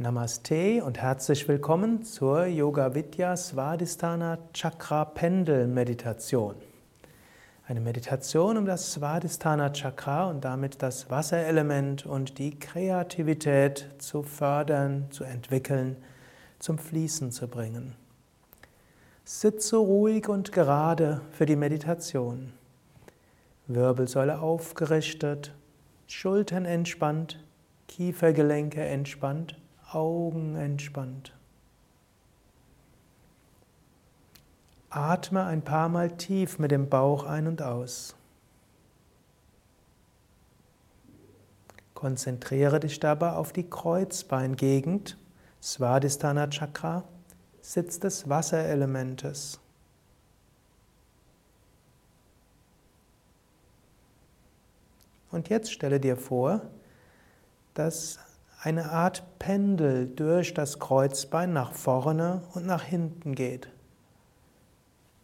Namaste und herzlich willkommen zur Yoga Vidya Svadhisthana Chakra Pendel Meditation. Eine Meditation um das Svadhisthana Chakra und damit das Wasserelement und die Kreativität zu fördern, zu entwickeln, zum Fließen zu bringen. Sitze ruhig und gerade für die Meditation. Wirbelsäule aufgerichtet, Schultern entspannt, Kiefergelenke entspannt Augen entspannt. Atme ein paar Mal tief mit dem Bauch ein und aus. Konzentriere dich dabei auf die Kreuzbeingegend, Svadhisthana Chakra, Sitz des Wasserelementes. Und jetzt stelle dir vor, dass eine Art Pendel durch das Kreuzbein nach vorne und nach hinten geht.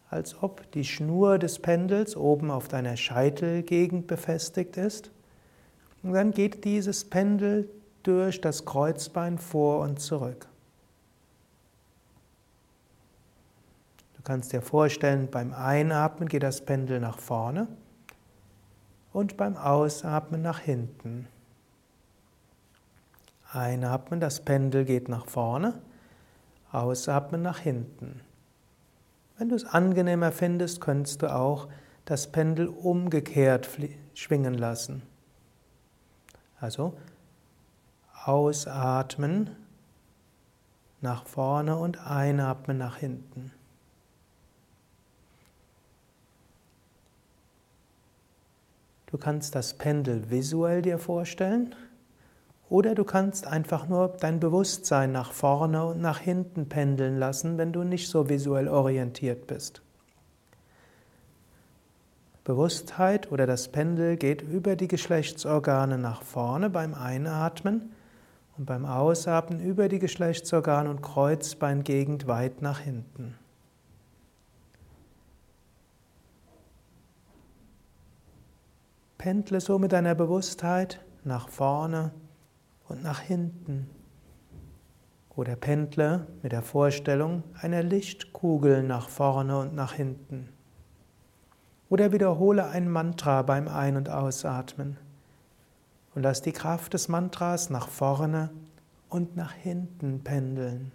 Als ob die Schnur des Pendels oben auf deiner Scheitelgegend befestigt ist. Und dann geht dieses Pendel durch das Kreuzbein vor und zurück. Du kannst dir vorstellen, beim Einatmen geht das Pendel nach vorne und beim Ausatmen nach hinten. Einatmen, das Pendel geht nach vorne, ausatmen nach hinten. Wenn du es angenehmer findest, könntest du auch das Pendel umgekehrt schwingen lassen. Also ausatmen nach vorne und einatmen nach hinten. Du kannst das Pendel visuell dir vorstellen oder du kannst einfach nur dein Bewusstsein nach vorne und nach hinten pendeln lassen, wenn du nicht so visuell orientiert bist. Bewusstheit oder das Pendel geht über die Geschlechtsorgane nach vorne beim Einatmen und beim Ausatmen über die Geschlechtsorgane und Kreuzbeingegend weit nach hinten. Pendle so mit deiner Bewusstheit nach vorne und nach hinten. Oder pendle mit der Vorstellung einer Lichtkugel nach vorne und nach hinten. Oder wiederhole ein Mantra beim Ein- und Ausatmen. Und lass die Kraft des Mantras nach vorne und nach hinten pendeln.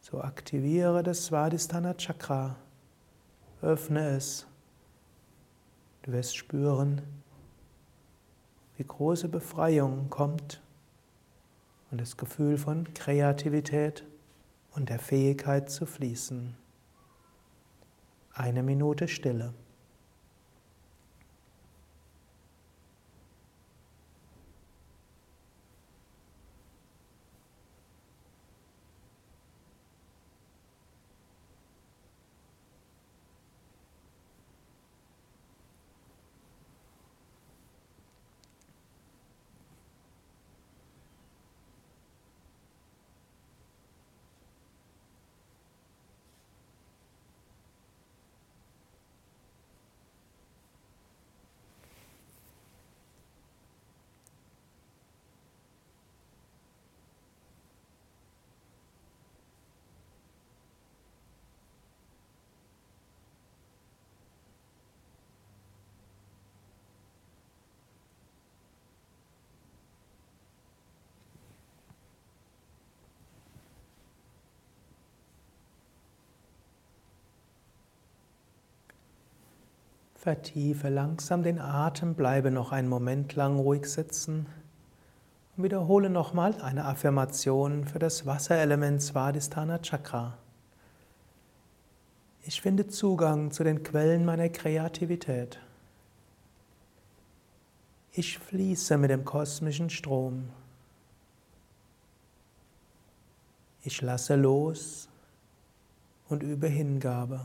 So aktiviere das Svadhisthana Chakra. Öffne es. Du wirst spüren, wie große Befreiung kommt und das Gefühl von Kreativität und der Fähigkeit zu fließen. Eine Minute Stille. Vertiefe langsam den Atem, bleibe noch einen Moment lang ruhig sitzen und wiederhole nochmal eine Affirmation für das Wasserelement Svadhisthana Chakra. Ich finde Zugang zu den Quellen meiner Kreativität. Ich fließe mit dem kosmischen Strom. Ich lasse los und übe Hingabe.